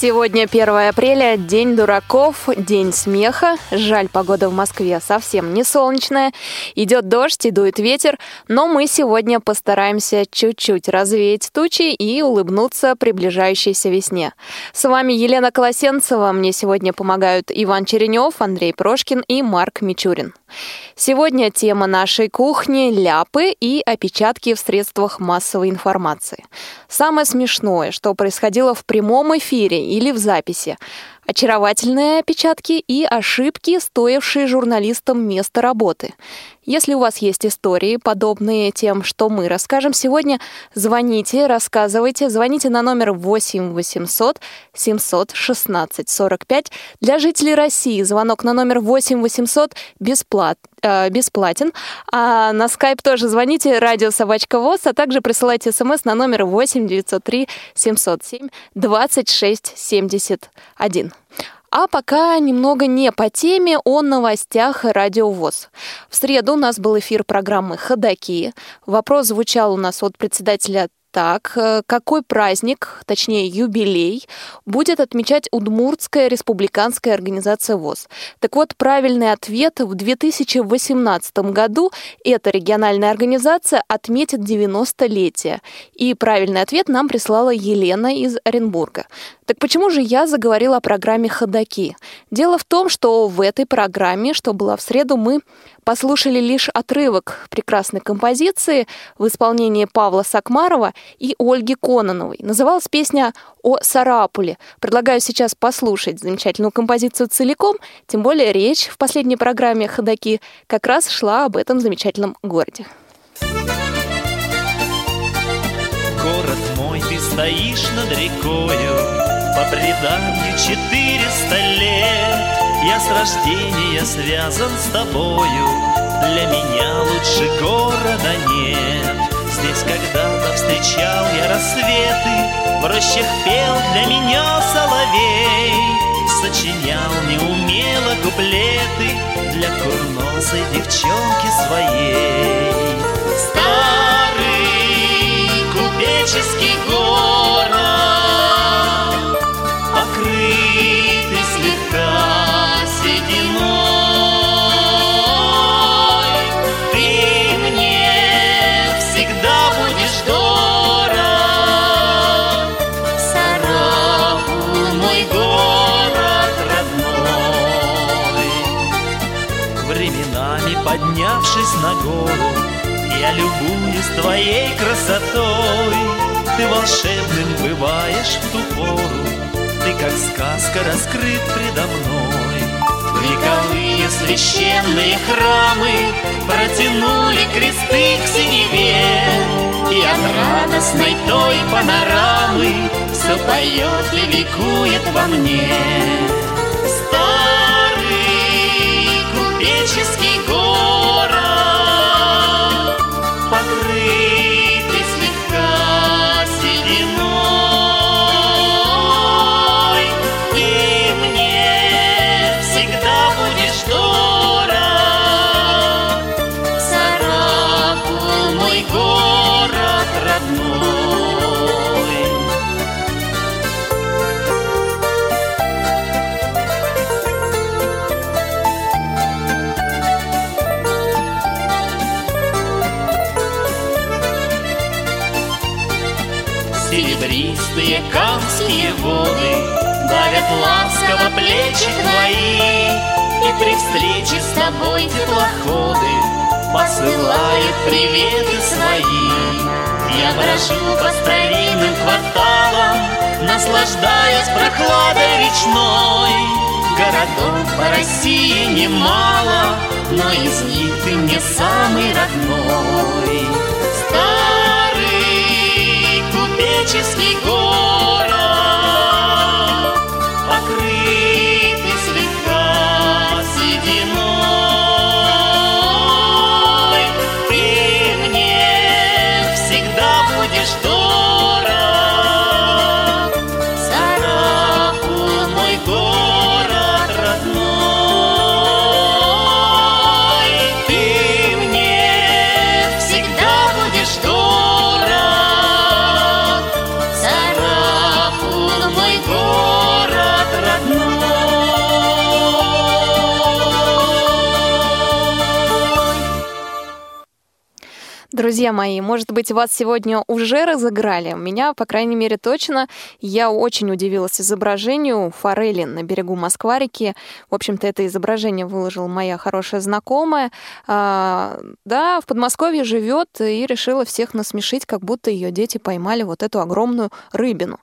Сегодня 1 апреля, день дураков, день смеха. Жаль, погода в Москве совсем не солнечная. Идет дождь и дует ветер, но мы сегодня постараемся чуть-чуть развеять тучи и улыбнуться приближающейся весне. С вами Елена Колосенцева. Мне сегодня помогают Иван Черенев, Андрей Прошкин и Марк Мичурин. Сегодня тема нашей кухни – ляпы и опечатки в средствах массовой информации. Самое смешное, что происходило в прямом эфире или в записи – очаровательные опечатки и ошибки, стоившие журналистам место работы. Если у вас есть истории, подобные тем, что мы расскажем сегодня, звоните, рассказывайте. Звоните на номер 8 800 716 45. Для жителей России звонок на номер 8 800 бесплат, э, бесплатен. А на скайп тоже звоните радио собачка ВОЗ, а также присылайте смс на номер 8 903 707 26 71. А пока немного не по теме, о новостях радиовоз. В среду у нас был эфир программы «Ходоки». Вопрос звучал у нас от председателя так, э, какой праздник, точнее юбилей, будет отмечать Удмуртская республиканская организация ВОЗ? Так вот, правильный ответ в 2018 году эта региональная организация отметит 90-летие. И правильный ответ нам прислала Елена из Оренбурга. Так почему же я заговорила о программе «Ходоки»? Дело в том, что в этой программе, что была в среду, мы послушали лишь отрывок прекрасной композиции в исполнении Павла Сакмарова и Ольги Кононовой. Называлась песня о Сарапуле. Предлагаю сейчас послушать замечательную композицию целиком, тем более речь в последней программе «Ходоки» как раз шла об этом замечательном городе. Город мой, ты стоишь над рекою, по преданию четыреста лет Я с рождения связан с тобою. Для меня лучше города нет. Здесь когда-то встречал я рассветы В рощах пел для меня соловей. Сочинял неумело куплеты Для курносой девчонки своей. Старый купеческий город поднявшись на гору, Я любуюсь твоей красотой. Ты волшебным бываешь в ту пору, Ты как сказка раскрыт предо мной. Вековые священные храмы Протянули кресты к синеве, И от радостной той панорамы Все поет и ликует во мне. Старый купеческий Канские воды Давят ласково плечи твои И при встрече с тобой теплоходы Посылают приветы свои. Я брожу по старинным кварталам Наслаждаясь прохладой речной. Городов по России немало Но из них ты мне самый родной купеческий город Друзья мои, может быть, вас сегодня уже разыграли? Меня, по крайней мере, точно. Я очень удивилась изображению форели на берегу Москва-реки. В общем-то, это изображение выложила моя хорошая знакомая. А, да, в Подмосковье живет и решила всех насмешить, как будто ее дети поймали вот эту огромную рыбину.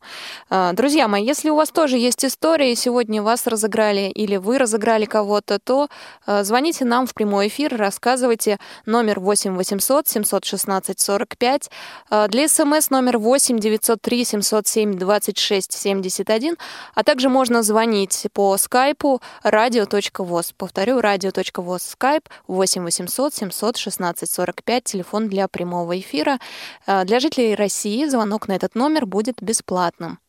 А, друзья мои, если у вас тоже есть история, и сегодня вас разыграли или вы разыграли кого-то, то а, звоните нам в прямой эфир, рассказывайте номер 8 800 700 716 45. Для смс номер 8 903 707 26 71. А также можно звонить по скайпу radio.voz. Повторю, radio.voz скайп 8 800 716 45. Телефон для прямого эфира. А, для жителей России звонок на этот номер будет бесплатным.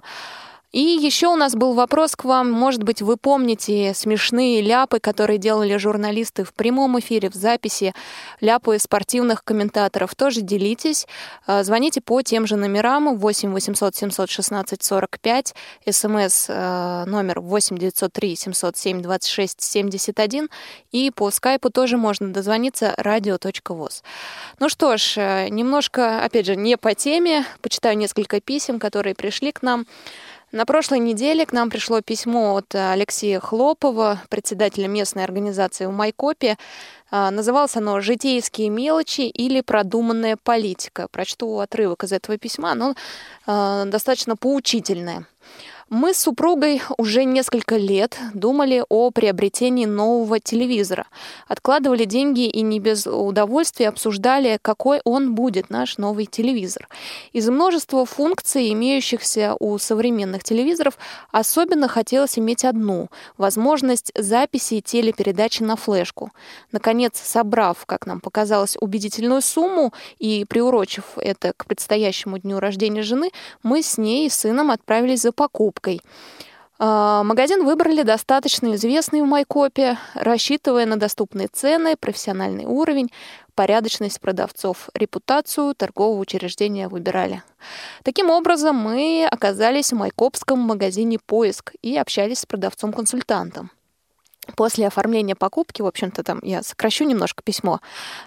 И еще у нас был вопрос к вам. Может быть, вы помните смешные ляпы, которые делали журналисты в прямом эфире, в записи, ляпы спортивных комментаторов. Тоже делитесь. А, звоните по тем же номерам 8 800 716 45, смс номер 8 903 707 26 71 и по скайпу тоже можно дозвониться radio.voz. Ну что ж, э, немножко, опять же, не по теме. Почитаю несколько писем, которые пришли к нам. На прошлой неделе к нам пришло письмо от Алексея Хлопова, председателя местной организации в Майкопе. А, называлось оно «Житейские мелочи или продуманная политика». Прочту отрывок из этого письма, оно а, достаточно поучительное. Мы с супругой уже несколько лет думали о приобретении нового телевизора. Откладывали деньги и не без удовольствия обсуждали, какой он будет, наш новый телевизор. Из множества функций, имеющихся у современных телевизоров, особенно хотелось иметь одну – возможность записи телепередачи на флешку. Наконец, собрав, как нам показалось, убедительную сумму и приурочив это к предстоящему дню рождения жены, мы с ней и сыном отправились за покупкой покупкой. А, магазин выбрали достаточно известный в Майкопе, рассчитывая на доступные цены, профессиональный уровень, порядочность продавцов, репутацию торгового учреждения выбирали. Таким образом, мы оказались в майкопском магазине «Поиск» и общались с продавцом-консультантом. После оформления покупки, в общем-то, там я сокращу немножко письмо,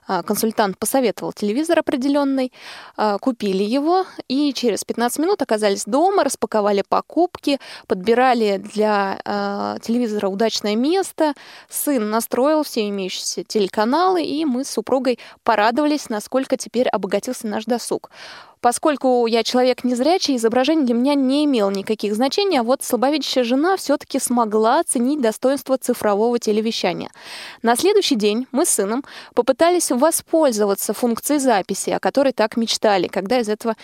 а, консультант посоветовал телевизор определенный, а, купили его и через 15 минут оказались дома, распаковали покупки, подбирали для а, телевизора удачное место, сын настроил все имеющиеся телеканалы, и мы с супругой порадовались, насколько теперь обогатился наш досуг. Поскольку я человек незрячий, изображение для меня не имело никаких значений, а вот слабовидящая жена все-таки смогла оценить достоинство цифрового телевещания. На следующий день мы с сыном попытались воспользоваться функцией записи, о которой так мечтали, когда из этого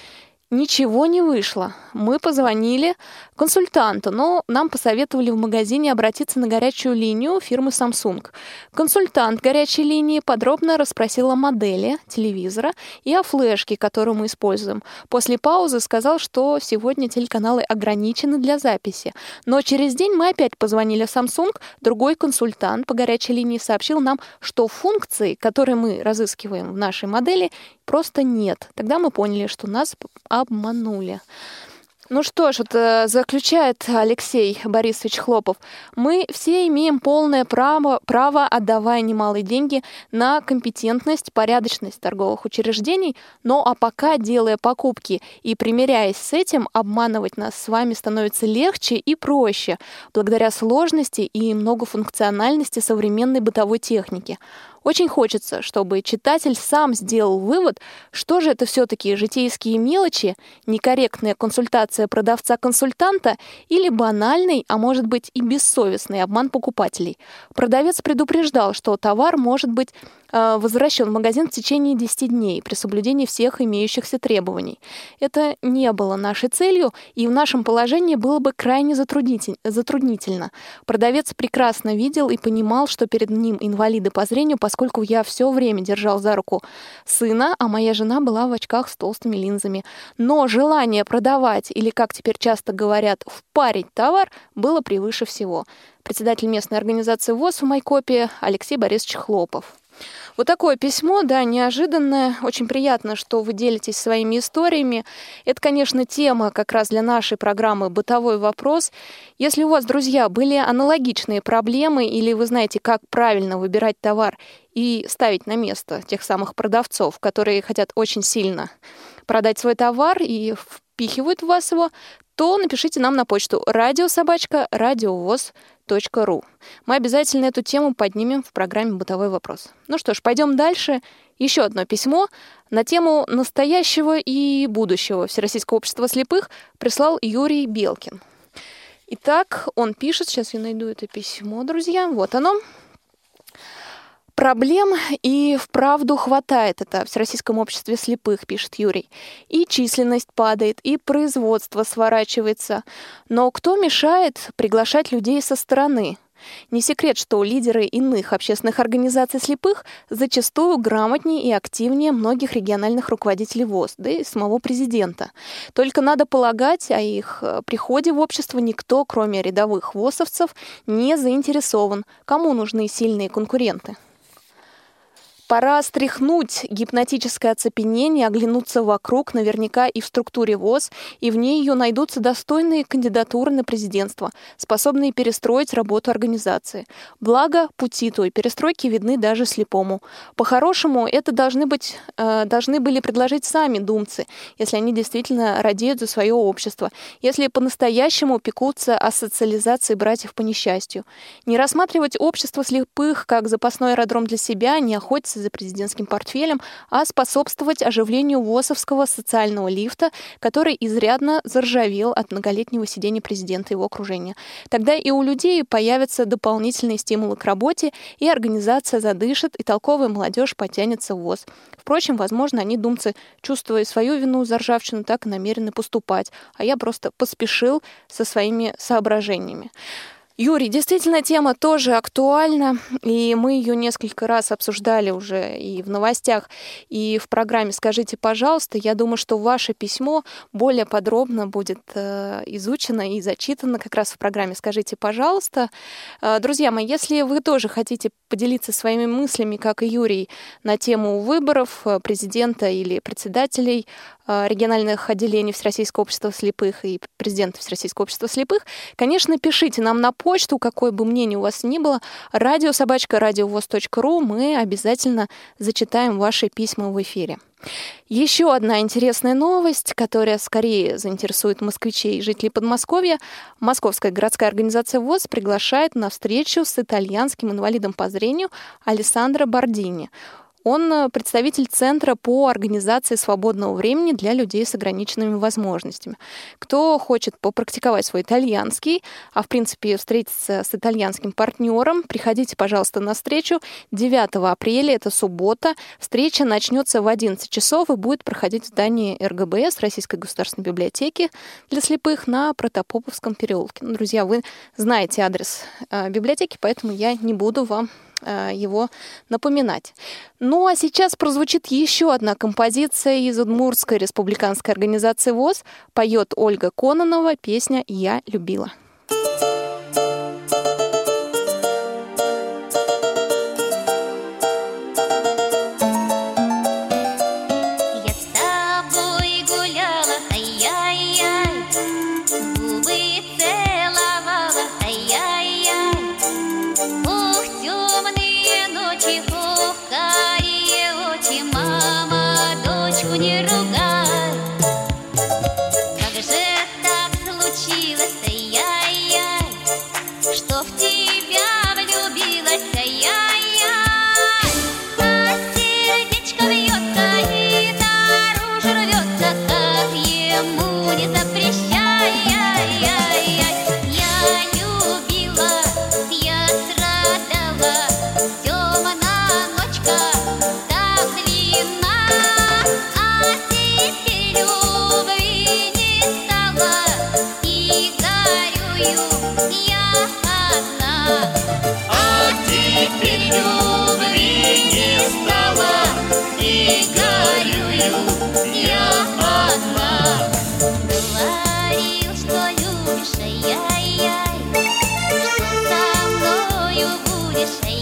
Ничего не вышло. Мы позвонили консультанту, но нам посоветовали в магазине обратиться на горячую линию фирмы Samsung. Консультант горячей линии подробно расспросил о модели телевизора и о флешке, которую мы используем. После паузы сказал, что сегодня телеканалы ограничены для записи. Но через день мы опять позвонили в Samsung, другой консультант по горячей линии сообщил нам, что функции, которые мы разыскиваем в нашей модели, просто нет. Тогда мы поняли, что нас обманули. Ну что ж, вот э, заключает Алексей Борисович Хлопов, мы все имеем полное право, право, отдавая немалые деньги на компетентность, порядочность торговых учреждений, но а пока, делая покупки и примиряясь с этим, обманывать нас с вами становится легче и проще, благодаря сложности и многофункциональности современной бытовой техники. Очень хочется, чтобы читатель сам сделал вывод, что же это все-таки житейские мелочи, некорректная консультация продавца-консультанта или банальный, а может быть и бессовестный обман покупателей. Продавец предупреждал, что товар может быть возвращен в магазин в течение 10 дней при соблюдении всех имеющихся требований. Это не было нашей целью, и в нашем положении было бы крайне затруднительно. Продавец прекрасно видел и понимал, что перед ним инвалиды по зрению, поскольку я все время держал за руку сына, а моя жена была в очках с толстыми линзами. Но желание продавать, или, как теперь часто говорят, впарить товар, было превыше всего. Председатель местной организации ВОЗ в Майкопе Алексей Борисович Хлопов. Вот такое письмо, да, неожиданное. Очень приятно, что вы делитесь своими историями. Это, конечно, тема как раз для нашей программы «Бытовой вопрос». Если у вас, друзья, были аналогичные проблемы или вы знаете, как правильно выбирать товар и ставить на место тех самых продавцов, которые хотят очень сильно продать свой товар и впихивают в вас его, то напишите нам на почту радиособачка радиовоз.ру. Мы обязательно эту тему поднимем в программе «Бытовой вопрос». Ну что ж, пойдем дальше. Еще одно письмо на тему настоящего и будущего Всероссийского общества слепых прислал Юрий Белкин. Итак, он пишет, сейчас я найду это письмо, друзья, вот оно. Проблем и вправду хватает это в Всероссийском обществе слепых, пишет Юрий. И численность падает, и производство сворачивается. Но кто мешает приглашать людей со стороны? Не секрет, что лидеры иных общественных организаций слепых зачастую грамотнее и активнее многих региональных руководителей ВОЗ, да и самого президента. Только надо полагать, о их приходе в общество никто, кроме рядовых ВОСовцев, не заинтересован. Кому нужны сильные конкуренты? Пора стряхнуть гипнотическое оцепенение, оглянуться вокруг, наверняка и в структуре ВОЗ, и в ней ее найдутся достойные кандидатуры на президентство, способные перестроить работу организации. Благо, пути той перестройки видны даже слепому. По-хорошему, это должны, быть, э, должны были предложить сами думцы, если они действительно радеют за свое общество, если по-настоящему пекутся о социализации братьев по несчастью. Не рассматривать общество слепых как запасной аэродром для себя, не охотиться гоняться за президентским портфелем, а способствовать оживлению ВОСовского социального лифта, который изрядно заржавел от многолетнего сидения президента и его окружения. Тогда и у людей появятся дополнительные стимулы к работе, и организация задышит, и толковая молодежь потянется в ВОЗ. Впрочем, возможно, они, думцы, чувствуя свою вину за ржавчину, так и намерены поступать, а я просто поспешил со своими соображениями. Юрий, действительно, тема тоже актуальна, и мы ее несколько раз обсуждали уже и в новостях, и в программе «Скажите, пожалуйста». Я думаю, что ваше письмо более подробно будет э, изучено и зачитано как раз в программе «Скажите, пожалуйста». Э, друзья мои, если вы тоже хотите поделиться своими мыслями, как и Юрий, на тему выборов э, президента или председателей региональных отделений Всероссийского общества слепых и президента Всероссийского общества слепых, конечно, пишите нам на почту, какое бы мнение у вас ни было, радиособачка радиовоз.ру, мы обязательно зачитаем ваши письма в эфире. Еще одна интересная новость, которая скорее заинтересует москвичей и жителей Подмосковья. Московская городская организация ВОЗ приглашает на встречу с итальянским инвалидом по зрению Алессандро Бардини. Он э, представитель Центра по организации свободного времени для людей с ограниченными возможностями. Кто хочет попрактиковать свой итальянский, а в принципе встретиться с итальянским партнером, приходите, пожалуйста, на встречу 9 апреля, это суббота. Встреча начнется в 11 часов и будет проходить в здании РГБС, Российской государственной библиотеки для слепых на Протопоповском переулке. Ну, друзья, вы знаете адрес э, библиотеки, поэтому я не буду вам его напоминать. Ну а сейчас прозвучит еще одна композиция из Удмуртской республиканской организации ВОЗ. Поет Ольга Кононова песня «Я любила».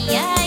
yeah.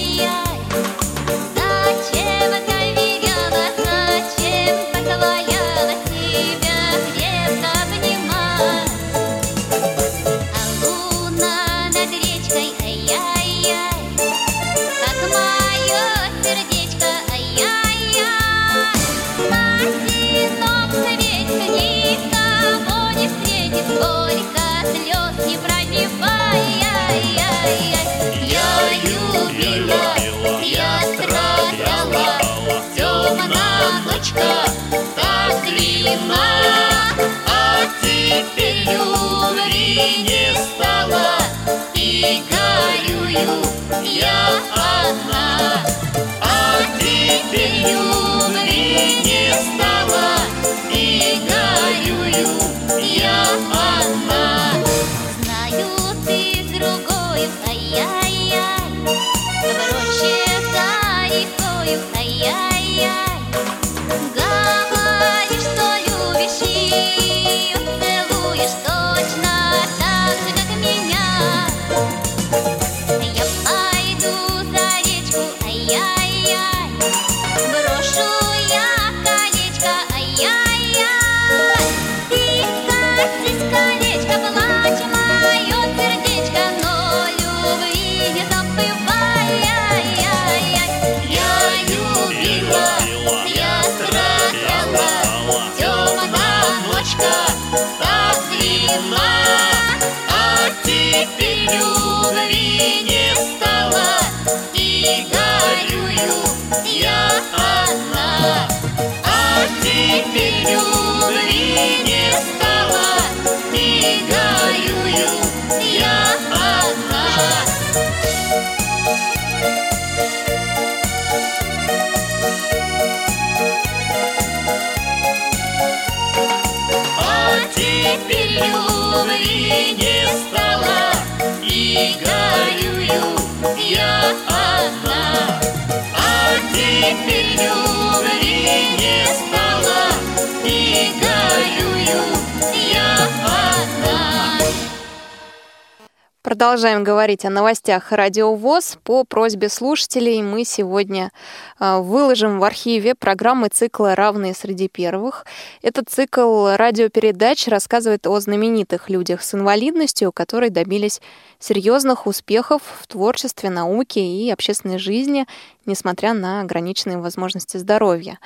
Продолжаем говорить о новостях Радио ВОЗ. По просьбе слушателей мы сегодня выложим в архиве программы цикла «Равные среди первых». Этот цикл радиопередач рассказывает о знаменитых людях с инвалидностью, которые добились серьезных успехов в творчестве, науке и общественной жизни, несмотря на ограниченные возможности здоровья.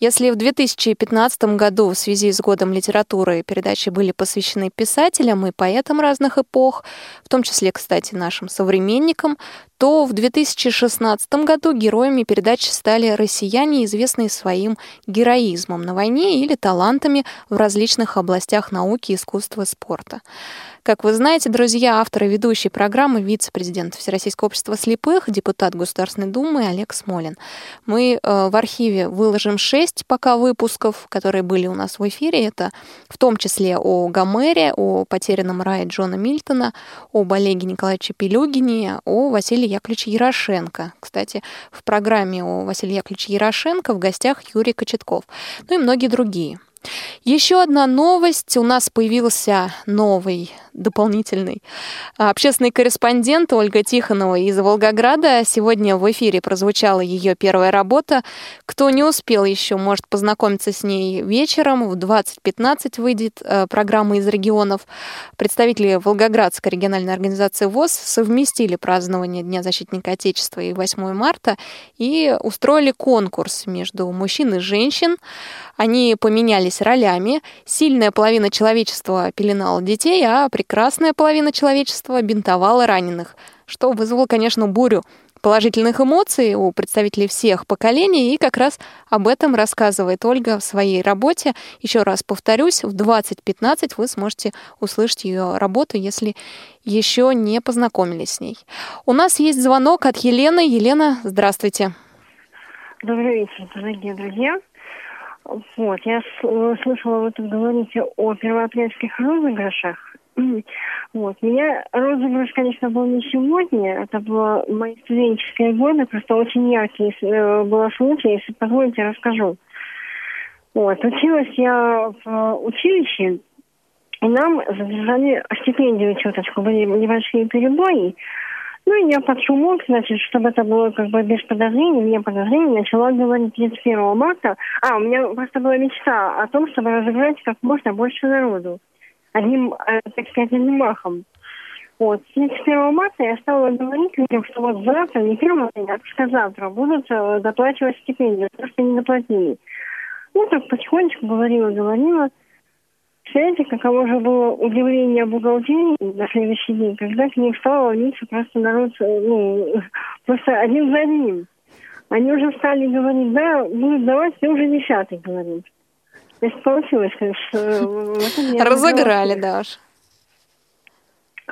Если в 2015 году в связи с годом литературы передачи были посвящены писателям и поэтам разных эпох, в том числе, кстати, нашим современникам, то в 2016 году героями передачи стали россияне, известные своим героизмом на войне или талантами в различных областях науки, искусства спорта. Как вы знаете, друзья, автор и ведущий программы вице-президент Всероссийского общества слепых, депутат Государственной Думы Олег Смолин. Мы э, в архиве выложим шесть пока выпусков, которые были у нас в эфире. Это в том числе о Гомере, о потерянном рае Джона Мильтона, об Олеге Николаевиче Пелюгине, о Василии Яковлевиче Ярошенко. Кстати, в программе о Василии Яковлевиче Ярошенко в гостях Юрий Кочетков. Ну и многие другие. Еще одна новость. У нас появился новый дополнительный общественный корреспондент Ольга Тихонова из Волгограда. Сегодня в эфире прозвучала ее первая работа. Кто не успел еще, может познакомиться с ней вечером. В 20.15 выйдет э, программа из регионов. Представители Волгоградской региональной организации ВОЗ совместили празднование Дня защитника Отечества и 8 марта и устроили конкурс между мужчин и женщин. Они поменялись ролями. Сильная половина человечества пеленала детей, а прекрасная половина человечества бинтовала раненых, что вызвало, конечно, бурю положительных эмоций у представителей всех поколений, и как раз об этом рассказывает Ольга в своей работе. Еще раз повторюсь, в 20.15 вы сможете услышать ее работу, если еще не познакомились с ней. У нас есть звонок от Елены. Елена, здравствуйте. Добрый вечер, дорогие друзья. Вот, я с- слышала, вы тут говорите о первоапрельских розыгрышах. Вот, меня розыгрыш, конечно, был не сегодня, это было мои студенческие годы, просто очень яркий э, был случай, если позволите, расскажу. Вот, училась я в училище, и нам задержали стипендию чуточку, были небольшие перебои. Ну, и я под шумок, значит, чтобы это было как бы без подозрений, вне подозрений, начала говорить 31 марта. А, у меня просто была мечта о том, чтобы разыграть как можно больше народу. Одним, э, так сказать, одним махом. Вот, с 31 марта я стала говорить людям, что вот завтра, не 1 апреля, а только завтра будут э, доплачивать стипендию, просто не доплатили. Ну, так потихонечку говорила, говорила. Знаете, каково же было удивление бухгалтерии на следующий день, когда к ним стало литься просто народ, э, ну, просто один за одним. Они уже стали говорить, да, будут давать, ты уже десятый говорит. Разыграли, хотела Даш.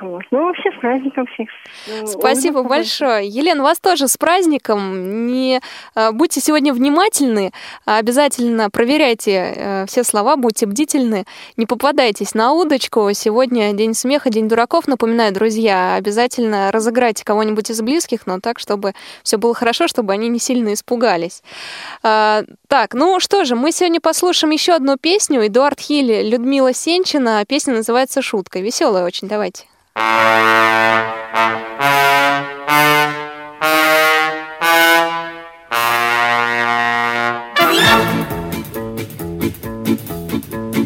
Вот. Ну, вообще, с праздником всех. э, Спасибо отдыха большое. Елена, вас тоже с праздником. Не э, будьте сегодня внимательны, а обязательно проверяйте э, все слова, будьте бдительны, не попадайтесь на удочку. Сегодня день смеха, день дураков. Напоминаю, друзья, обязательно разыграйте кого-нибудь из близких, но так, чтобы все было хорошо, чтобы они не сильно испугались. А, Так, ну что же, мы сегодня послушаем еще одну песню. Эдуард Хилли, Людмила Сенчина. Песня называется «Шутка». Веселая очень, давайте.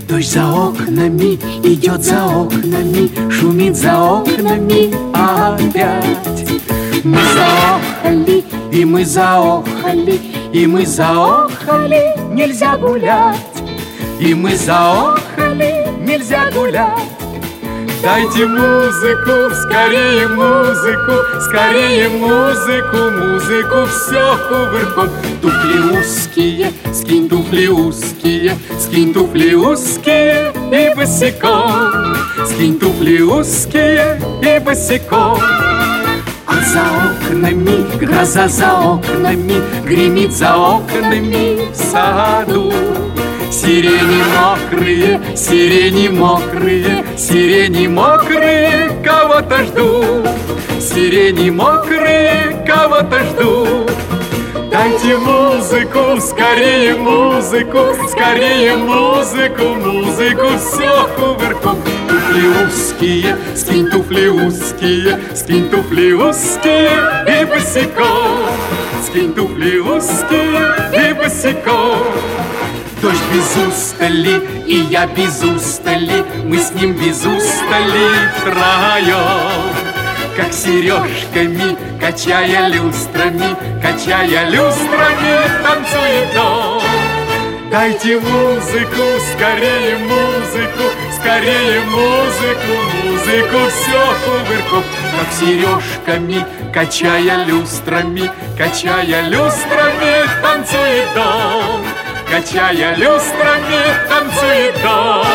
Дождь за окнами, идет за окнами, шумит за окнами опять. Мы заохали, и мы заохали, и мы заохали, нельзя гулять. И мы заохали, нельзя гулять. Дайте музыку, скорее музыку, скорее музыку, музыку, все кувырком. Туфли узкие, скинь туфли узкие, скинь туфли узкие и босиком. Скинь туфли узкие и босиком. А за окнами, гроза за окнами, гремит за окнами в саду. Сирени мокрые, сирени мокрые, сирени мокрые, кого-то жду. Сирени мокрые, кого-то жду. Дайте музыку, скорее музыку, скорее музыку, музыку, все кувырком. Туфли узкие, скинь туфли узкие, скинь туфли узкие и босиком. Скинь туфли узкие и босиком. Без устали, и я без устали, мы с ним без устали втроем. Как сережками, качая люстрами, качая люстрами, танцует он. Дайте музыку, скорее музыку, скорее музыку, музыку, все кувырком, как сережками, качая люстрами, качая люстрами, танцует он. Качая люстрами, танцует дом.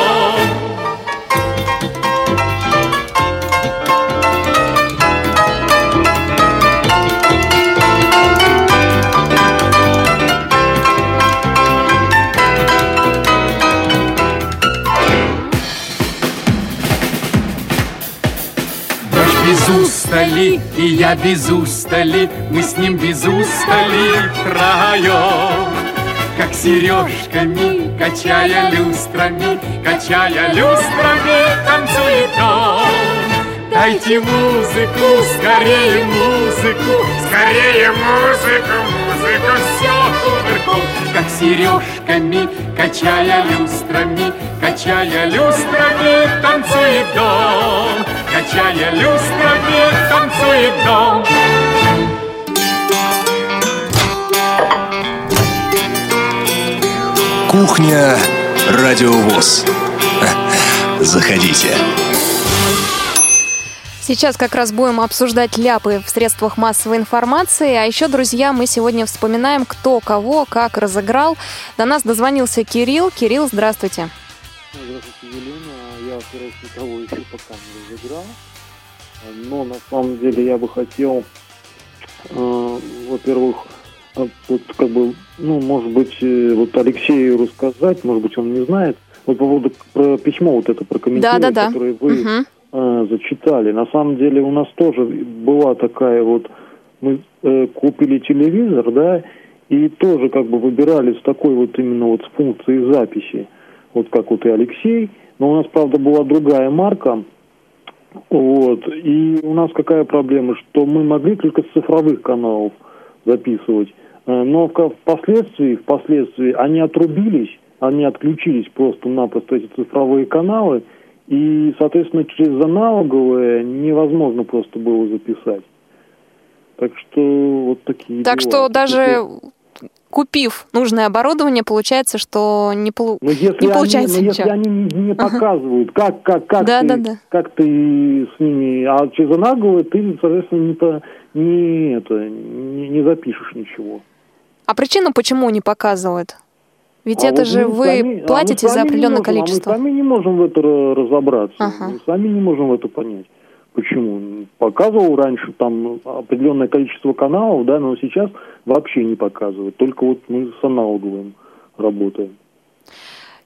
Без устали, и я без устали, мы с ним без устали втроем. Как сережками, качая люстрами, качая люстрами, танцует он. Дайте музыку, скорее музыку, скорее музыку, музыку, все кувырком. Как сережками, качая люстрами, качая люстрами, танцует дом. Качая люстрами, танцует дом. Кухня Радиовоз. Заходите. Сейчас как раз будем обсуждать ляпы в средствах массовой информации. А еще, друзья, мы сегодня вспоминаем, кто кого как разыграл. До нас дозвонился Кирилл. Кирилл, здравствуйте. Здравствуйте, Елена. Я, во-первых, никого еще пока не разыграл. Но на самом деле я бы хотел, э, во-первых, вот как бы, ну, может быть, э, вот Алексею рассказать, может быть, он не знает. Вот по поводу про письмо вот это прокомментировать, Да-да-да. которое вы Мгм. э, зачитали. На самом деле у нас тоже была такая вот, мы э, купили телевизор, да, и тоже как бы выбирали с такой вот именно вот с функцией записи, вот как вот и Алексей, но у нас, правда, была другая марка, вот, и у нас какая проблема, что мы могли только с цифровых каналов записывать, но в- впоследствии, впоследствии они отрубились, они отключились просто-напросто эти цифровые каналы, и, соответственно, через аналоговые невозможно просто было записать. Так что вот такие Так дела. что даже купив нужное оборудование, получается, что не, полу- Но если, не получается они, но если ничего. они не не показывают, как, как, как, Да, ты, да, да. как ты с ними, а через аналоговые ты, соответственно, не, по- не, это, не, не запишешь ничего. А причину почему не показывают? Ведь А это вот же вы сами- а платите за сами не определенное можем, количество. А мы сами не можем в это ра- разобраться. Ага. Мы сами не можем в это понять. Почему? Показывал раньше там определенное количество каналов, да, но сейчас вообще не показывает. Только вот мы с аналоговым работаем.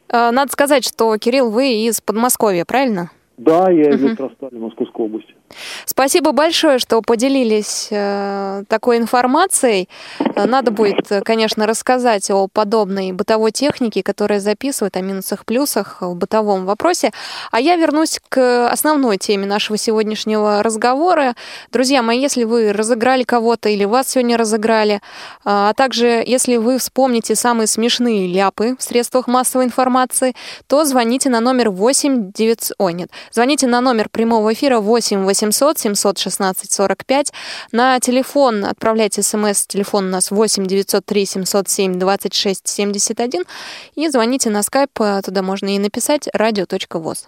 Э, Надо сказать, что, Кирилл, вы из Подмосковья, правильно? Да, я из Электростали Московской области. Спасибо большое, что поделились э, такой информацией. Э, Надо будет, э, конечно, рассказать о подобной бытовой технике, которая записывает о минусах, плюсах в бытовом вопросе. А я вернусь к основной теме нашего сегодняшнего разговора. Друзья мои, если вы разыграли кого-то или вас сегодня разыграли, а также если вы вспомните самые смешные ляпы в средствах массовой информации, то звоните на номер 8 900... Ой, нет. Звоните на номер прямого эфира 8 800 716 45. На телефон отправляйте смс. Телефон у нас 8 903 707 26 71. И звоните на скайп. э, Туда можно и написать radio.voz.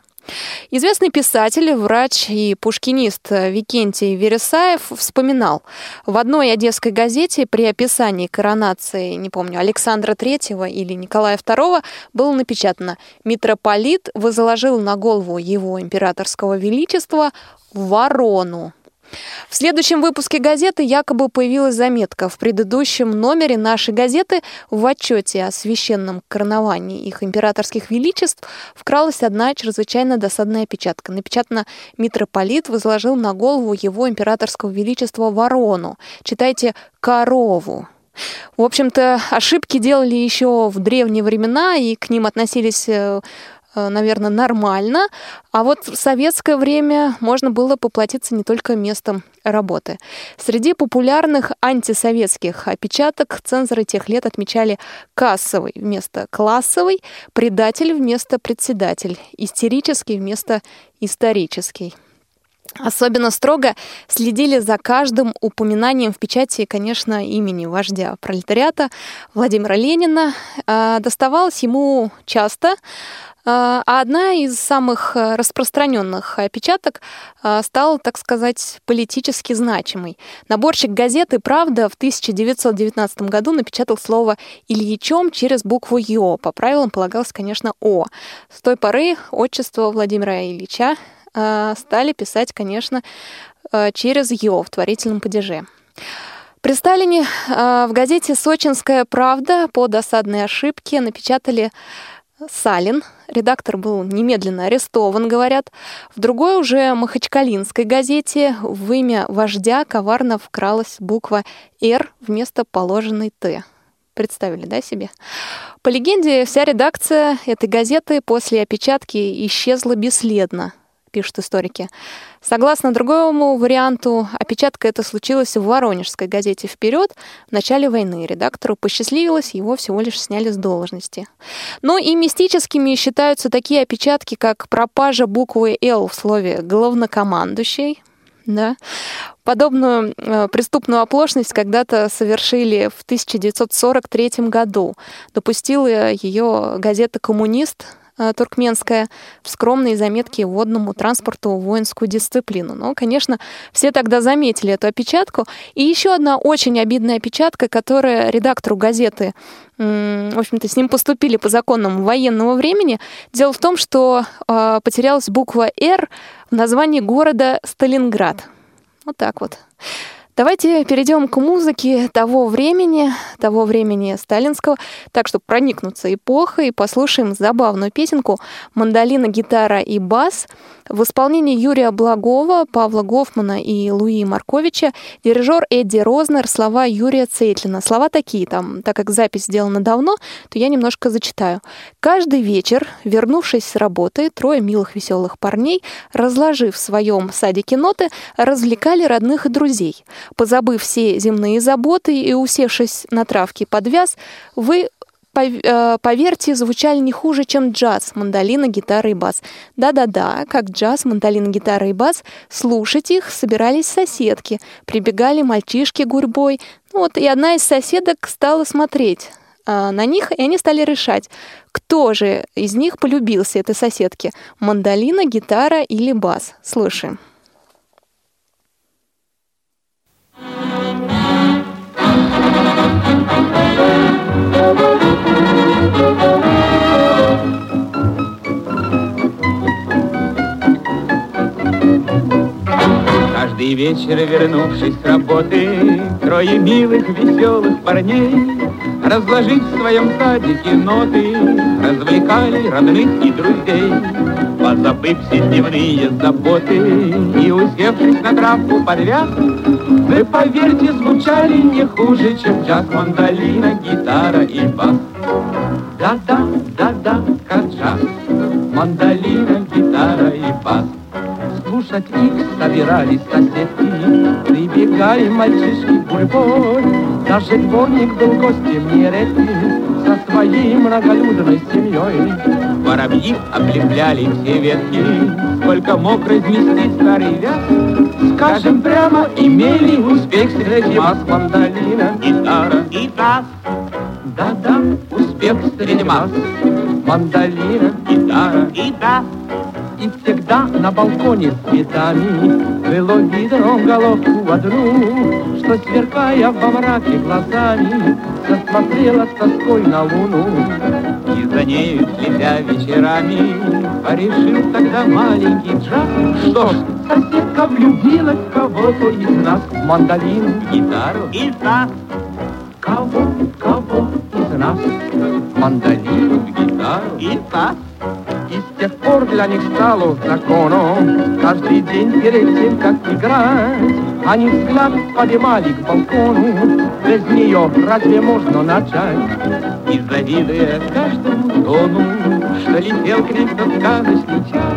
Известный писатель, врач и пушкинист Викентий Вересаев вспоминал, в одной одесской газете при описании коронации, не помню, Александра III или Николая II было напечатано «Митрополит возложил на голову его императорского величества ворону». В следующем выпуске газеты якобы появилась заметка. В предыдущем номере нашей газеты в отчете о священном короновании их императорских величеств вкралась одна чрезвычайно досадная опечатка. Напечатано «Митрополит возложил на голову его императорского величества ворону». Читайте «корову». В общем-то, ошибки делали еще в древние времена, и к ним относились э, наверное, нормально. А вот в советское время можно было поплатиться не только местом работы. Среди популярных антисоветских опечаток цензоры тех лет отмечали кассовый вместо классовый, предатель вместо председатель, истерический вместо исторический. Особенно строго следили за каждым упоминанием в печати, конечно, имени вождя пролетариата Владимира Ленина. А, Доставалось ему часто, а одна из самых э, распространенных опечаток а, стала, так сказать, политически значимой. Наборщик газеты «Правда» в 1919 году напечатал слово «Ильичом» через букву «Ё». По правилам полагалось, конечно, «О». С той поры отчество Владимира Ильича а, стали писать, конечно, а, через «Ё» в творительном падеже. При Сталине а, в газете «Сочинская правда» по досадной ошибке напечатали Салин. Редактор был немедленно арестован, говорят. В другой уже махачкалинской газете в имя вождя коварно вкралась буква «Р» вместо положенной «Т». Представили, да, себе? По легенде, вся редакция этой газеты после опечатки исчезла бесследно, пишут историки. Согласно другому варианту, опечатка это случилась в Воронежской газете «Вперед» в начале войны. Редактору посчастливилось, его всего лишь сняли с должности. Но и мистическими считаются такие опечатки, как пропажа буквы «Л» в слове «главнокомандующий», да. Подобную э, преступную оплошность когда-то совершили в 1943 году. Допустила ее газета «Коммунист», туркменская, в скромные заметки водному транспорту воинскую дисциплину. Но, конечно, все тогда заметили эту опечатку. И еще одна очень обидная опечатка, которая редактору газеты, в общем-то, с ним поступили по законам военного времени. Дело в том, что э, потерялась буква «Р» в названии города Сталинград. Вот так вот. Давайте перейдем к музыке того времени, того времени сталинского, так что проникнуться эпохой, послушаем забавную песенку «Мандолина, гитара и бас» в исполнении Юрия Благова, Павла Гофмана и Луи Марковича, дирижер Эдди Рознер, слова Юрия Цейтлина. Слова такие, там, так как запись сделана давно, то я немножко зачитаю. «Каждый вечер, вернувшись с работы, трое милых веселых парней, разложив в своем садике ноты, развлекали родных и друзей. Позабыв все земные заботы и усевшись на травке под вяз, вы э, поверьте, звучали не хуже, чем джаз, мандолина, гитара и бас. Да-да-да, как джаз, мандолина, гитара и бас, слушать их собирались соседки, прибегали мальчишки гурьбой. Ну Вот, и одна из соседок стала смотреть а, на них, и они стали решать, кто же из них полюбился этой соседке, мандолина, гитара или бас. Слушаем. Каждый вечер, вернувшись с работы, Трое милых, веселых парней Разложив в своем садике ноты Развлекали родных и друзей. Позабыв все дневные заботы И усевшись на травку под вяз, Вы, поверьте, звучали не хуже, чем джаз, мандолина, гитара и бас. Да-да, да-да, как джаз, мандолина, гитара и бас. Слушать их собирались соседки, Прибегали мальчишки гурьбой. Даже дворник был гостем нередким Со своей многолюдной семьей. Воробьи облепляли все ветки, Сколько мог разместить старый вяз. Скажем прямо, имели успех среди масс мандолина, гитара и бас. Да-да, успех среди масс, мандолина, гитара и бас. И всегда на балконе с цветами Было видно головку одну, Что, сверкая во мраке глазами, Засмотрела с тоской на луну. И за нею, следя вечерами, Порешил тогда маленький Джак, Что ж, соседка влюбилась кого-то из нас, В мандолину, гитару и бас. Кого, кого из нас, в мандолину, гитару и бас. И с тех пор для них стало законом Каждый день перед тем, как играть Они взгляд поднимали к балкону. Без нее разве можно начать? И завидуя каждому тону Что летел к ним тот сказочный час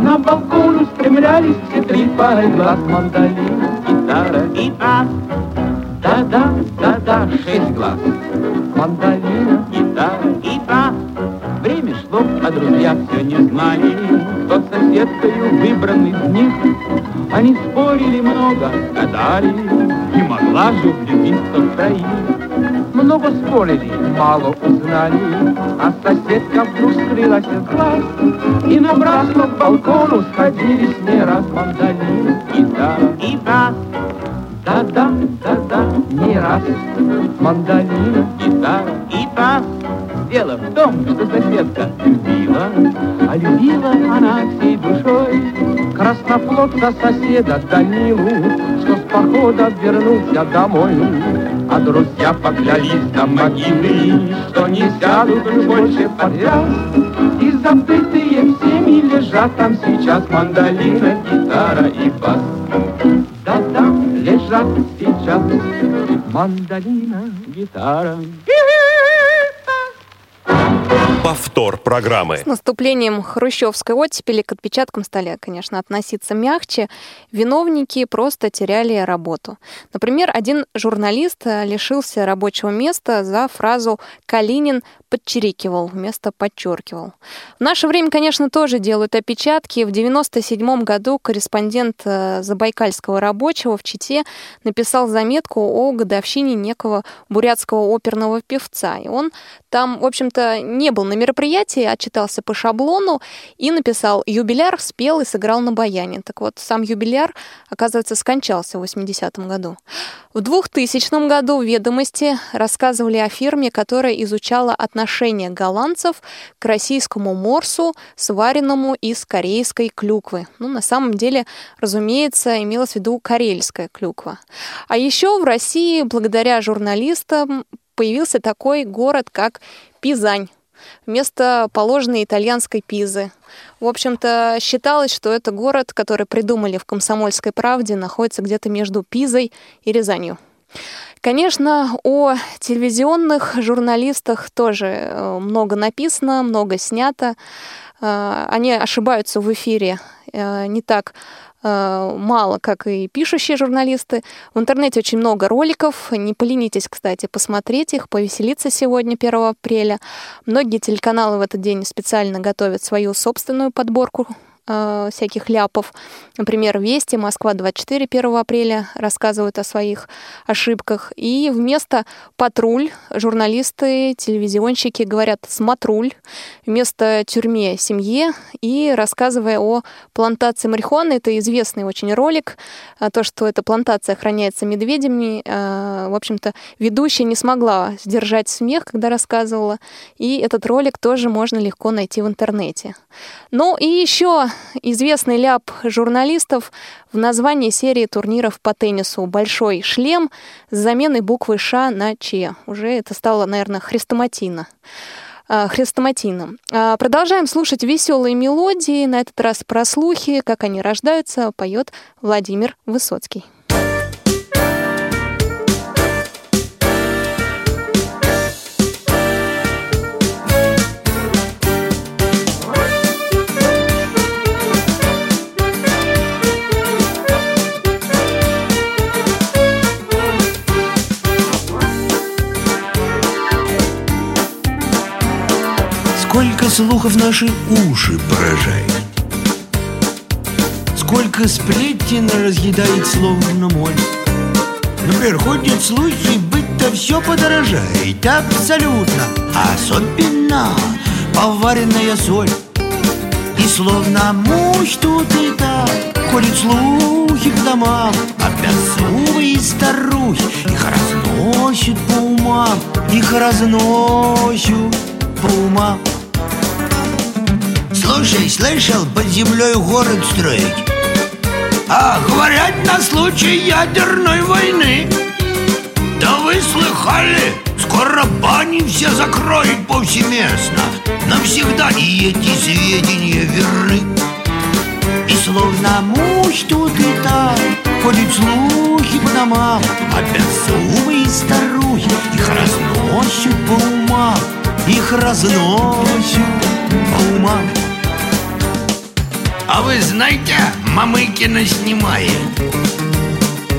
На балкон устремлялись все три пары глаз Мандолин, гитара и бас Да-да, да-да, шесть глаз. Мандолина, гитара и бас Шло, а друзья все не знали, Кто соседкою выбран из них. Они спорили много, гадали, И могла же влюбиться в троих. Много спорили, мало узнали, А соседка вдруг скрылась из глаз, И напрасно к балкону сходились не раз мандолин, гитара и бас. Да-да, да-да, не раз Мандолина, гитара и бас Дело в том, что соседка любила А любила она всей душой. Красноплодца соседа Данилу Что с похода вернулся домой. А друзья поклялись до могилы Что не сядут уж больше подряд И забытые всеми лежат там сейчас Мандолина, гитара и бас. Да-да, лежат сейчас Мандолина, гитара Повтор программы. С наступлением хрущевской оттепели к отпечаткам стали, конечно, относиться мягче. Виновники просто теряли работу. Например, один журналист лишился рабочего места за фразу «Калинин подчерикивал» вместо «подчеркивал». В наше время, конечно, тоже делают опечатки. В 1997 году корреспондент э, Забайкальского рабочего в Чите написал заметку о годовщине некого бурятского оперного певца. И он там, в общем-то, не был на мероприятии, отчитался по шаблону и написал «Юбиляр спел и сыграл на баяне». Так вот, сам юбиляр, оказывается, скончался в 80-м году. В 2000 году в «Ведомости» рассказывали о фирме, которая изучала отношение голландцев к российскому морсу, сваренному из корейской клюквы. Ну, на самом деле, разумеется, имелось в виду карельская клюква. А еще в России, благодаря журналистам, появился такой город, как Пизань вместо положенной итальянской Пизы. В общем-то, считалось, что это город, который придумали в «Комсомольской правде», находится где-то между Пизой и Рязанью. Конечно, о телевизионных журналистах тоже э, много написано, много снято. Э, они ошибаются в эфире э, не так мало, как и пишущие журналисты. В интернете очень много роликов. Не поленитесь, кстати, посмотреть их, повеселиться сегодня, 1 апреля. Многие телеканалы в этот день специально готовят свою собственную подборку э, всяких ляпов. Например, Вести, Москва-24 1 апреля рассказывают о своих ошибках. И вместо патруль журналисты, телевизионщики говорят смотруль. Вместо тюрьме семье. И рассказывая о плантации марихуаны, это известный очень ролик, а то, что эта плантация охраняется медведями. Э, в общем-то, ведущая не смогла сдержать смех, когда рассказывала. И этот ролик тоже можно легко найти в интернете. Ну и еще известный ляп журналистов в названии серии турниров по теннису «Большой шлем» с заменой буквы «Ш» на «Ч». Уже это стало, наверное, хрестоматийно. А, хрестоматийным. А, Продолжаем слушать веселые мелодии. На этот раз про слухи, как они рождаются, поет Владимир Высоцкий. Сколько слухов наши уши поражает. Сколько сплетен разъедает словно моль. Например, ходят слухи, быть-то все подорожает Абсолютно, особенно поваренная соль. И словно муж тут и там Ходят слухи по домам Опять старухи Их разносят по умам Их разносят по умам Слушай, слышал, под землей город строить? А, говорят, на случай ядерной войны Да вы слыхали? Скоро бани все закроют повсеместно Навсегда и эти сведения верны И словно муж тут и там Ходят слухи по домам Опять зубы и старухи Их разносят по умам Их разносят по умам а вы знаете, Мамыкина снимает.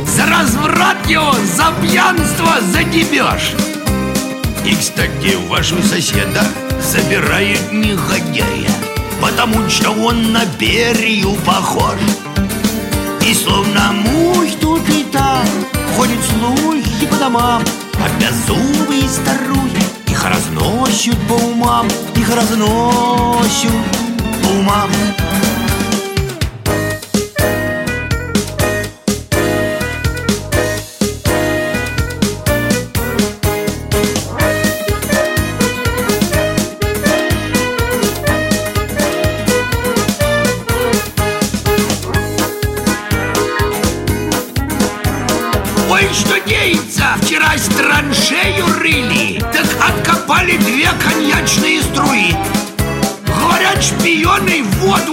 За разврат его, за пьянство, за дебеж И, кстати, вашу соседа забирают негодяя Потому что он на перью похож. И словно муж тут и там Ходят слухи по домам Опять зубы и старухи Их разносят по умам Их разносят по умам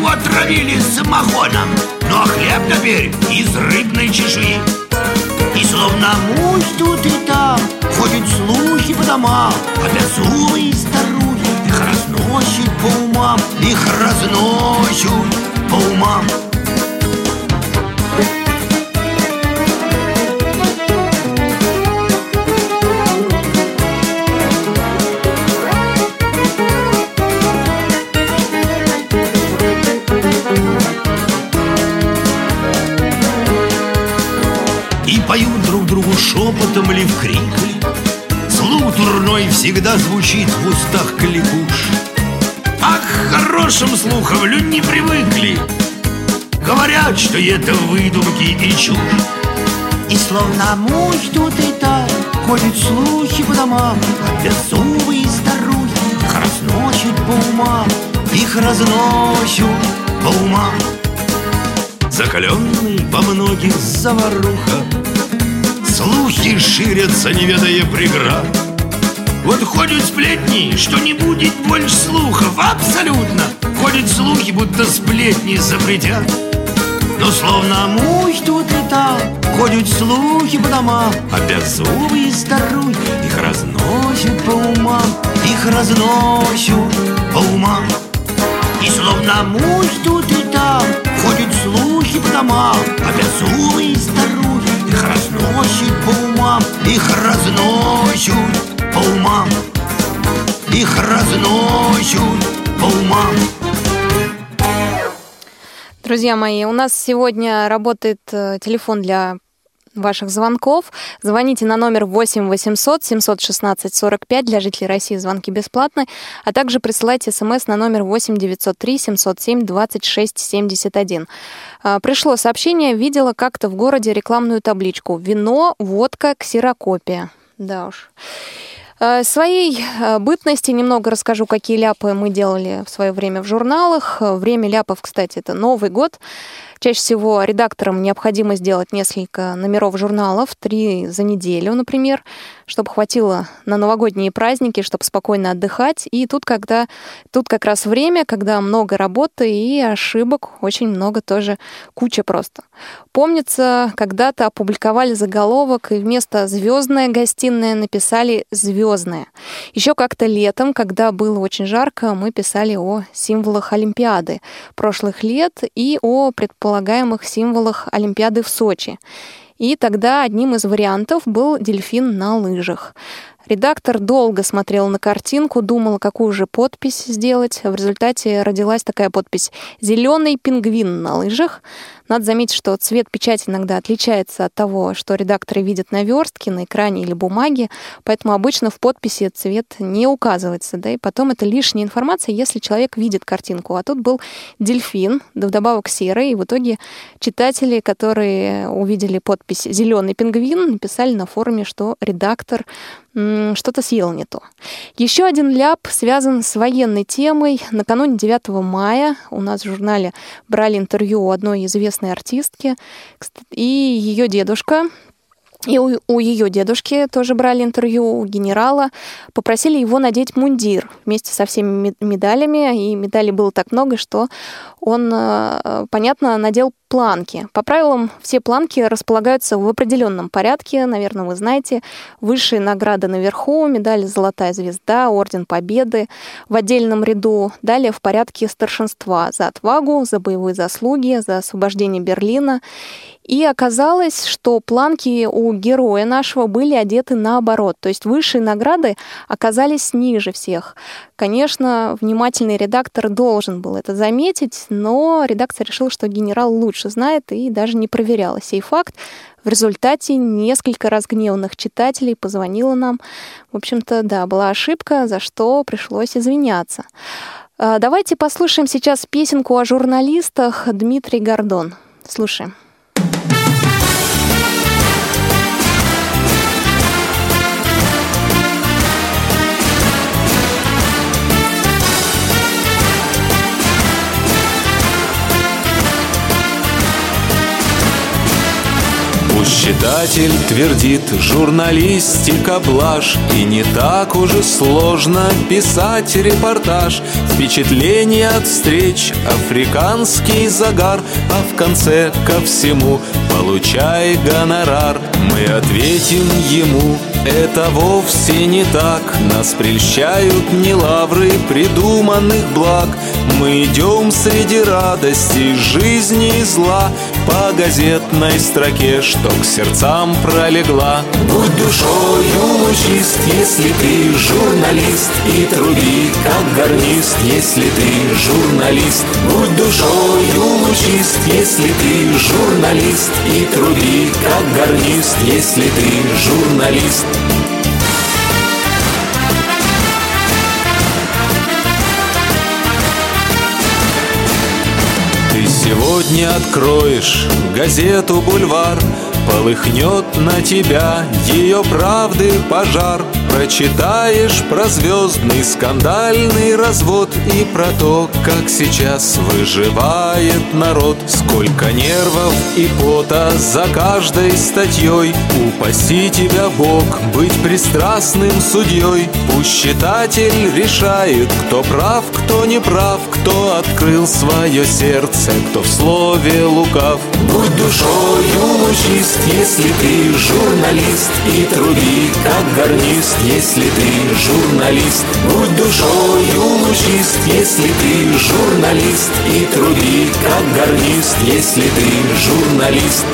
воду отравили самогоном а хлеб теперь из рыбной чешуи. И словно муж тут и там Ходят слухи по домам. Опять злые старухи Их разносят по умам Их разносят по умам слухам люди не привыкли. Говорят, что это выдумки и чушь. И словно муж тут и там Ходят слухи по домам и старухи Их разносят по умам Их разносят по умам. Закаленный по многих заваруха Слухи ширятся, не ведая преград. Вот ходят сплетни, что не будет больше слухов Абсолютно Ходят слухи, будто сплетни запретят. Но словно муж тут и там Ходят слухи по домам. Опять зубы и старухи Их разносят по умам Их разносят по умам. И словно муж тут и там Ходят слухи по домам. Опять и старухи Их разносят по умам Их разносят по умам. Их разносят по умам Друзья мои, у нас сегодня работает э, телефон для ваших звонков. Звоните на номер 8 800 716 45 для жителей России звонки бесплатны, а также присылайте смс на номер 8 903 707 26 71. А, Пришло сообщение, видела как-то в городе рекламную табличку «Вино, водка, ксерокопия». Да уж. Э, Своей э, бытности немного расскажу, какие ляпы мы делали в свое время в журналах. Э, Время ляпов, кстати, это Новый год. Чаще всего редакторам необходимо сделать несколько номеров журналов, три за неделю, например, чтобы хватило на новогодние праздники, чтобы спокойно отдыхать. И тут, когда, тут как раз время, когда много работы и ошибок, очень много тоже, куча просто. Помнится, когда-то опубликовали заголовок, и вместо звездная гостиная написали звездная. Еще как-то летом, когда было очень жарко, мы писали о символах Олимпиады прошлых лет и о предполагаемых символах Олимпиады в Сочи. И тогда одним из вариантов был дельфин на лыжах. Редактор долго смотрел на картинку, думал, какую же подпись сделать. В результате родилась такая подпись «Зеленый пингвин на лыжах». Надо заметить, что цвет печати иногда отличается от того, что редакторы видят на верстке, на экране или бумаге, поэтому обычно в подписи цвет не указывается, да, и потом это лишняя информация, если человек видит картинку. А тут был дельфин, да вдобавок серый, и в итоге читатели, которые увидели подпись «Зеленый пингвин», написали на форуме, что редактор что-то съел не то. Еще один ляп связан с военной темой. Накануне 9 мая у нас в журнале брали интервью у одной известной артистки, и ее дедушка и у, у ее дедушки тоже брали интервью у генерала, попросили его надеть мундир вместе со всеми ме- медалями, и медалей было так много, что он, э, понятно, надел планки. По правилам, все планки располагаются в определенном порядке, наверное, вы знаете. Высшие награды наверху, медаль «Золотая звезда», Орден Победы в отдельном ряду. Далее в порядке старшинства за отвагу, за боевые заслуги, за освобождение Берлина. И оказалось, что планки у героя нашего были одеты наоборот. То есть высшие награды оказались ниже всех. Конечно, внимательный редактор должен был это заметить, но редактор решил, что генерал лучше знает и даже не проверял сей факт. В результате несколько разгневанных читателей позвонило нам. В общем-то, да, была ошибка, за что пришлось извиняться. А, Давайте послушаем сейчас песенку о журналистах Дмитрий Гордон. Слушаем. Читатель твердит, журналистика блажь И не так уже сложно писать репортаж. Впечатление от встреч, африканский загар А в конце ко всему получай гонорар. Мы ответим ему, это вовсе не так. Нас прельщают не лавры придуманных благ. Мы идем среди радости, жизни и зла. По газетной строке, что к сердцам пролегла. Будь душою лучист, если ты журналист. И труди, как гарнист, если ты журналист. Будь душою лучист, если ты журналист. И труди, как гарнист, если ты журналист Ты сегодня откроешь газету «Бульвар» Полыхнет на тебя ее правды пожар. Прочитаешь про звездный скандальный развод И про то, как сейчас выживает народ. Сколько нервов и пота за каждой статьей Упаси тебя Бог быть пристрастным судьей Пусть читатель решает, кто прав, кто не прав Кто открыл свое сердце, кто в слове лукав. Будь душою лучист, если ты журналист И труди, как гарнист, если ты журналист Будь душою лучист, если ты журналист И труди, как гарнист, если ты журналист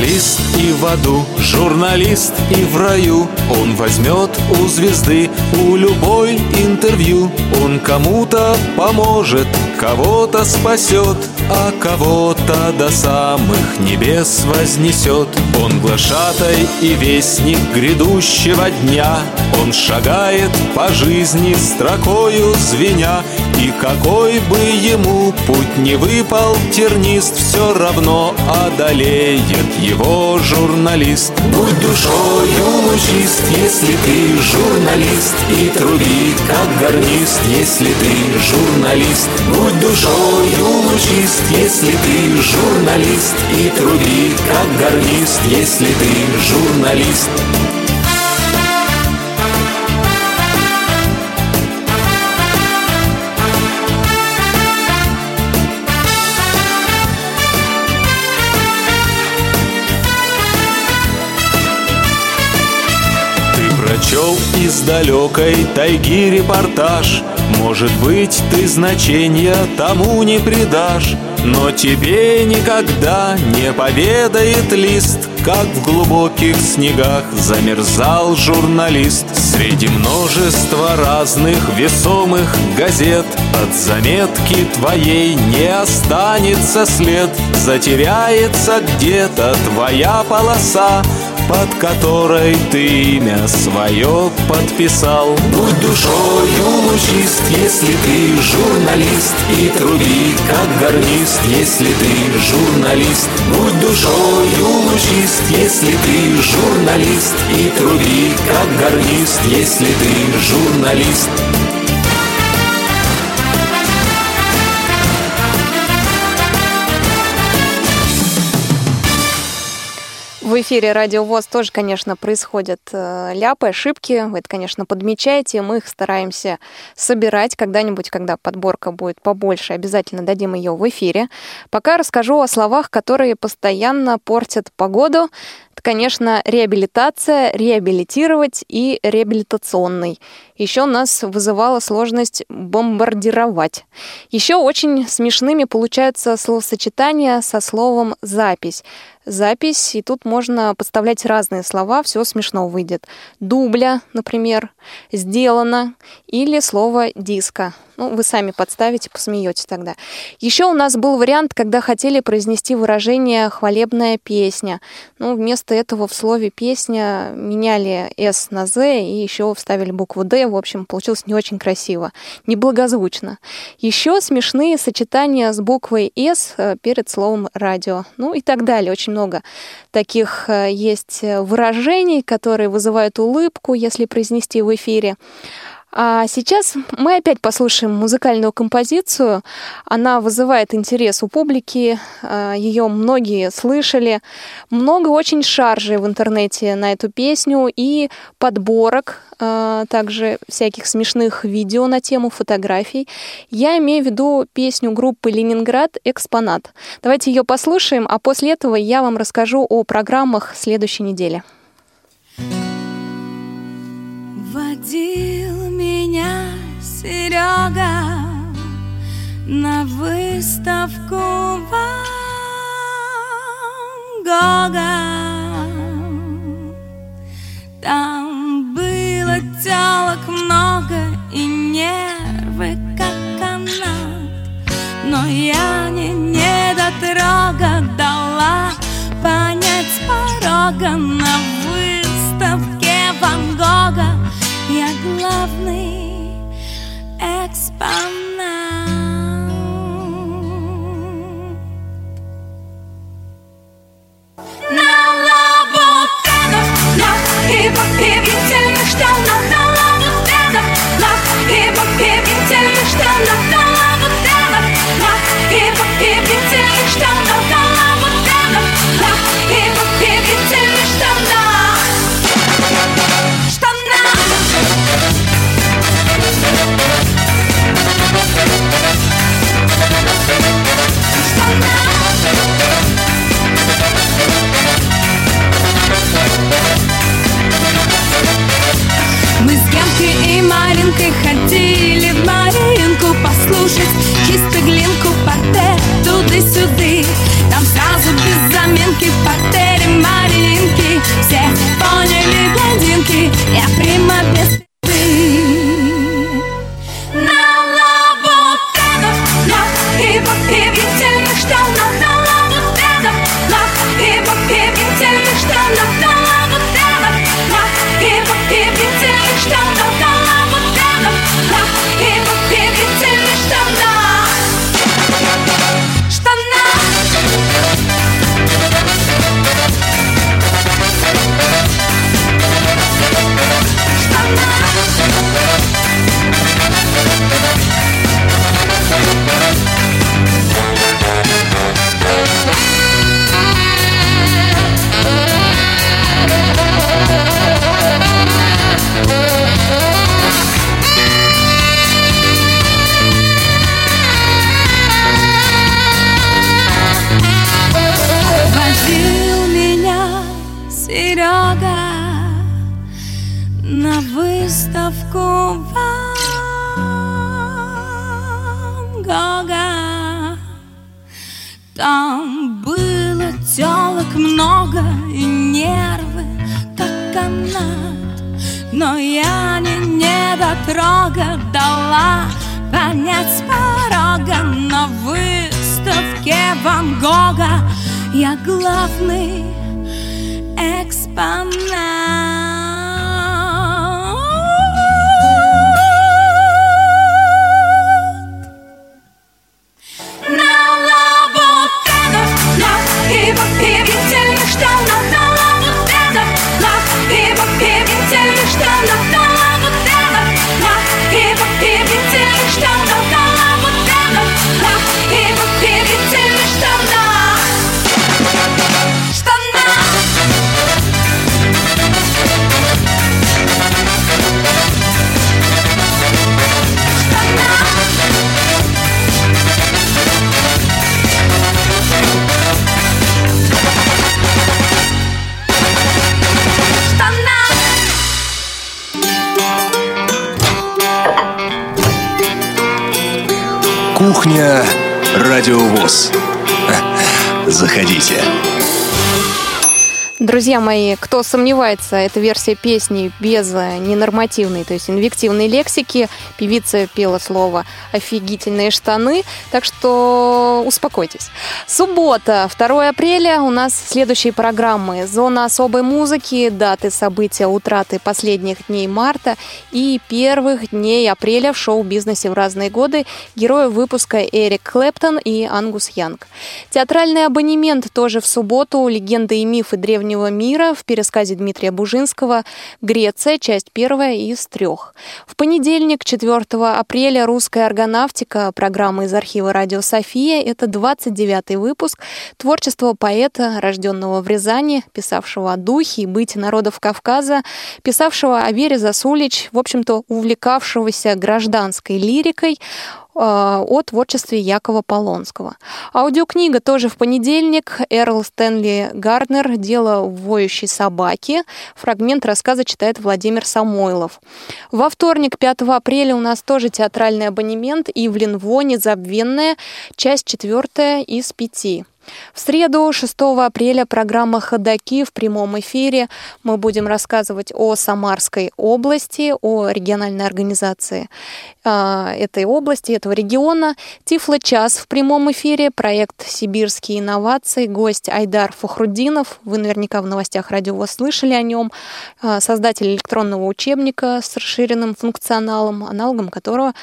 Журналист и в аду, журналист и в раю. Он возьмет у звезды у любой интервью. Он кому-то поможет, кого-то спасет, а кого-то до самых небес вознесет. Он глашатай и вестник грядущего дня, Он шагает по жизни строкою звеня, И какой бы ему путь не выпал тернист, Все равно одолеет его журналист. Будь душою лучист, если ты журналист, И труби, как гарнист, если ты журналист. Будь душою лучист, если ты журналист, И труби, как гарнист, если ты журналист. Из далекой тайги репортаж. Может быть, ты значения тому не придашь Но тебе никогда не поведает лист Как в глубоких снегах замерзал журналист. Среди множества разных весомых газет От заметки твоей не останется след. Затеряется где-то твоя полоса под которой ты имя свое подписал. Будь душою лучист, если ты журналист, и труби, как гарнист, если ты журналист. Будь душою лучист, если ты журналист, и труби, как гарнист, если ты журналист. В эфире Радио ВОЗ тоже, конечно, происходят э, ляпы, ошибки. Вы это, конечно, подмечаете. Мы их стараемся собирать. Когда-нибудь, когда подборка будет побольше, обязательно дадим ее в эфире. Пока расскажу о словах, которые постоянно портят погоду. Это, конечно, реабилитация, реабилитировать и реабилитационный. Еще нас вызывала сложность бомбардировать. Еще очень смешными получаются словосочетания со словом «запись». Запись, и тут можно подставлять разные слова, все смешно выйдет. Дубля, например, сделано, или слово диска. Ну, вы сами подставите, посмеетесь тогда. Еще у нас был вариант, когда хотели произнести выражение «хвалебная песня». Ну, вместо этого в слове «песня» меняли «с» на «з» и еще вставили букву «д». В общем, получилось не очень красиво, неблагозвучно. Еще смешные сочетания с буквой «с» перед словом «радио». Ну и так далее. Очень много таких э, есть выражений, которые вызывают улыбку, если произнести в эфире. А сейчас мы опять послушаем музыкальную композицию. Она вызывает интерес у публики, а, ее многие слышали. Много очень шаржей в интернете на эту песню и подборок, а, также всяких смешных видео на тему фотографий. Я имею в виду песню группы «Ленинград. Экспонат». Давайте ее послушаем, а после этого я вам расскажу о программах следующей недели. Водил меня Серега на выставку Ван Гога. Маринку послушать Кистоглинку, портер Туды-сюды. Там сразу без заминки Портере Маринки. Все поняли блондинки Я прямо без Заходите. Друзья мои, кто сомневается, это версия песни без э, ненормативной, то есть инвективной лексики. Певица пела слово «офигительные штаны», так что успокойтесь. Суббота, 2 апреля, у нас следующие программы. Зона особой музыки, даты события утраты последних дней марта и первых дней апреля в шоу-бизнесе в разные годы герои выпуска Эрик Клэптон и Ангус Янг. Театральный абонемент тоже в субботу «Легенды и мифы древнего мира» в пересказе Дмитрия Бужинского «Греция», часть первая из трех. В понедельник, 4 апреля, «Русская аргонавтика», программа из архива «Радио София». Это 29-й выпуск творчество поэта, рожденного в Рязани, писавшего о духе и быте народов Кавказа, писавшего о Вере Засулич, в общем-то, увлекавшегося гражданской лирикой, о творчестве Якова Полонского. Аудиокнига тоже в понедельник. Эрл Стэнли Гарднер «Дело воющей собаки». Фрагмент рассказа читает Владимир Самойлов. Во вторник, 5 апреля, у нас тоже театральный абонемент «Ивлин Во. Незабвенная», часть четвертая из пяти. В среду, 6 апреля, программа «Ходоки» в прямом эфире. Мы будем рассказывать о Самарской области, о региональной организации э, этой области, этого региона. Тифло-час в прямом эфире, проект «Сибирские инновации», гость Айдар Фухрудинов. Вы наверняка в новостях радио ВОЗ слышали о нем. Э, создатель электронного учебника с расширенным функционалом, аналогом которого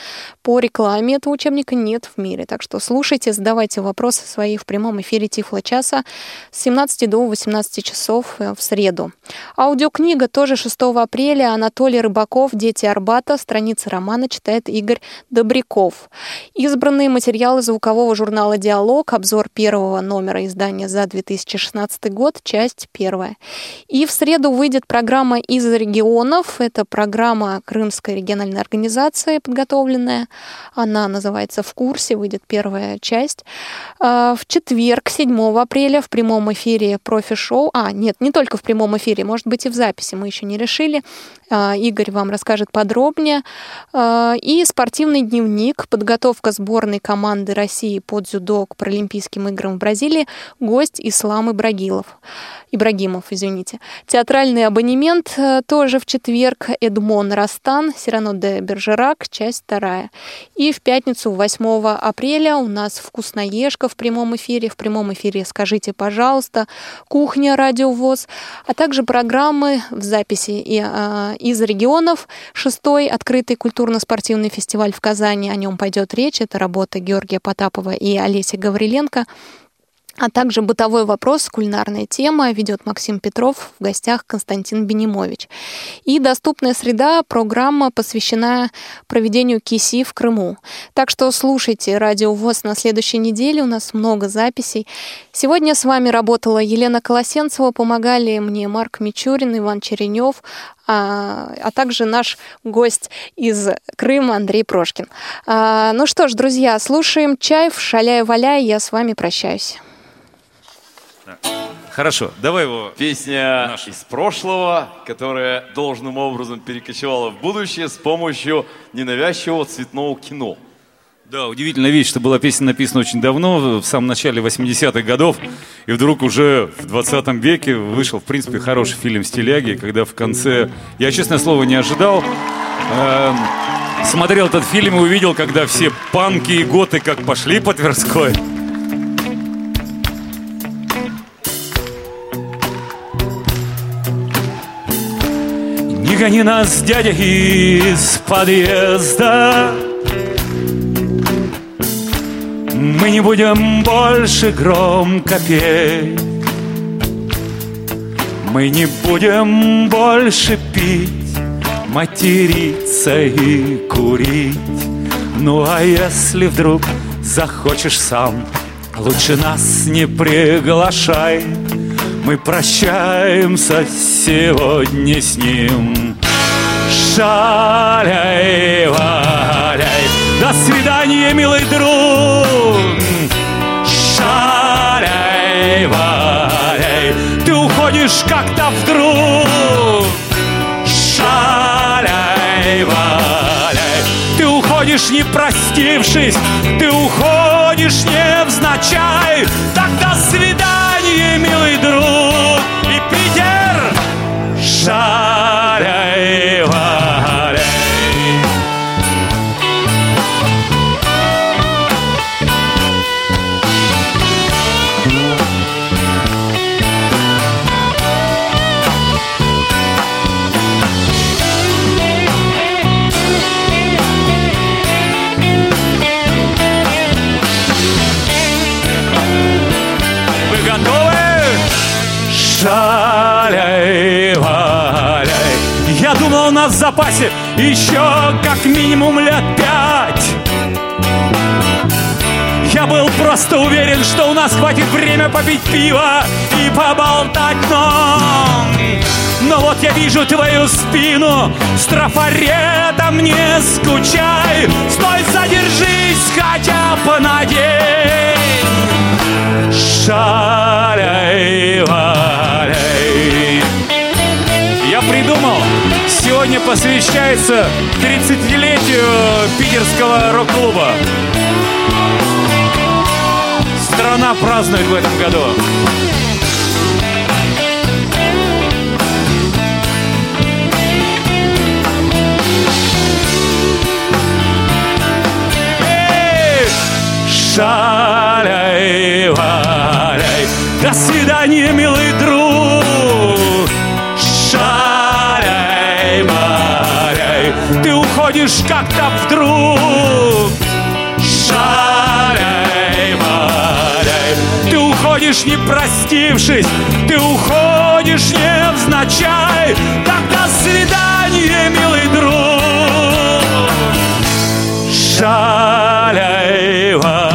по рекламе этого учебника нет в мире. Так что слушайте, задавайте вопросы свои в прямом эфире Тифло часа с 17 до 18 часов э, в среду. Аудиокнига тоже 6 апреля. Анатолий Рыбаков «Дети Арбата». Страница романа читает Игорь Добряков. Избранные материалы звукового журнала «Диалог». Обзор первого номера издания за 2016 год, часть первая. И в среду выйдет программа «Из регионов». Это программа Крымской региональной организации подготовленная. Она называется «В курсе», выйдет первая часть. А, В четверг, 7 апреля, в прямом эфире профи-шоу. А, нет, не только в прямом эфире, может быть и в записи, мы еще не решили. А, Игорь вам расскажет подробнее. А, И спортивный дневник, подготовка сборной команды России по дзюдо к Паралимпийским играм в Бразилии, гость Ислам Ибрагилов. Ибрагимов, извините. Театральный абонемент э, тоже в четверг. Эдмон Растан, Сирано де Бержерак, часть вторая. И в пятницу, 8 апреля, у нас «Вкусноежка» в прямом эфире. В прямом эфире «Скажите, пожалуйста», «Кухня», «Радио ВОЗ», а также программы в записи и, а, из регионов. Шестой открытый культурно-спортивный фестиваль в Казани. О нем пойдет речь. Это работа Георгия Потапова и Олеси Гавриленко. А также бытовой вопрос, кулинарная тема, ведет Максим Петров, в гостях Константин Бенимович. И доступная среда, программа посвящена проведению КИСИ в Крыму. Так что слушайте Радио ВОЗ на следующей неделе, у нас много записей. Сегодня с вами работала Елена Колосенцева, помогали мне Марк Мичурин, Иван Черенев, а, а также наш гость из Крыма Андрей Прошкин. А, ну что ж, друзья, слушаем «Чаев», «Шаляй-валяй», я с вами прощаюсь. Хорошо, давай его. Песня из прошлого, которая должным образом перекочевала в будущее с помощью ненавязчивого цветного кино. Да, удивительная вещь, что была песня написана очень давно, в самом начале 80-х годов, и вдруг уже в 20 веке вышел, в принципе, хороший фильм «Стиляги», когда в конце... Я, честное слово, не ожидал. Эм, смотрел этот фильм и увидел, когда все панки и готы как пошли по Тверской. Не гони нас, дядя, из подъезда. Мы не будем больше громко петь. Мы не будем больше пить Материться и курить. Ну а если вдруг захочешь сам Лучше нас не приглашай Мы прощаемся сегодня с ним. Шаляй, валяй До свидания, милый друг. Шаляй, валяй Ты уходишь как-то вдруг. Шаляй, валяй Ты уходишь не простившись. Ты уходишь невзначай Так до свидания, милый друг запасе еще как минимум лет пять. Я был просто уверен, что у нас хватит время попить пиво и поболтать, но... Но вот я вижу твою спину с трафаретом, не скучай. Стой, задержись хотя бы на день. Шаляй, валяй Я придумал, сегодня посвящается 30-летию питерского рок-клуба. Страна празднует в этом году! Шаляй, валяй. До свидания, милый друг Уходишь как-то вдруг. Шаляй, валяй. Ты уходишь не простившись. Ты уходишь невзначай Так до свидания, милый друг. Шаляй, валяй